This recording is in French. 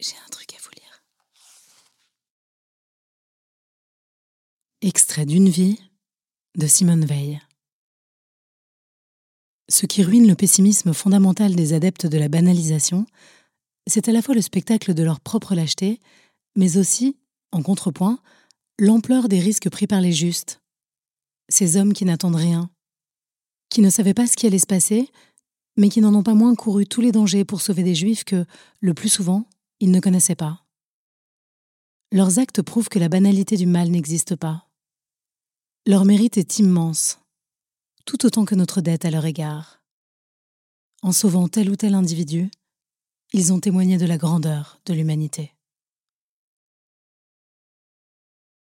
J'ai un truc à vous lire. Extrait d'une vie de Simone Veil. Ce qui ruine le pessimisme fondamental des adeptes de la banalisation, c'est à la fois le spectacle de leur propre lâcheté, mais aussi, en contrepoint, l'ampleur des risques pris par les justes. Ces hommes qui n'attendent rien, qui ne savaient pas ce qui allait se passer, mais qui n'en ont pas moins couru tous les dangers pour sauver des juifs que, le plus souvent, ils ne connaissaient pas. Leurs actes prouvent que la banalité du mal n'existe pas. Leur mérite est immense, tout autant que notre dette à leur égard. En sauvant tel ou tel individu, ils ont témoigné de la grandeur de l'humanité.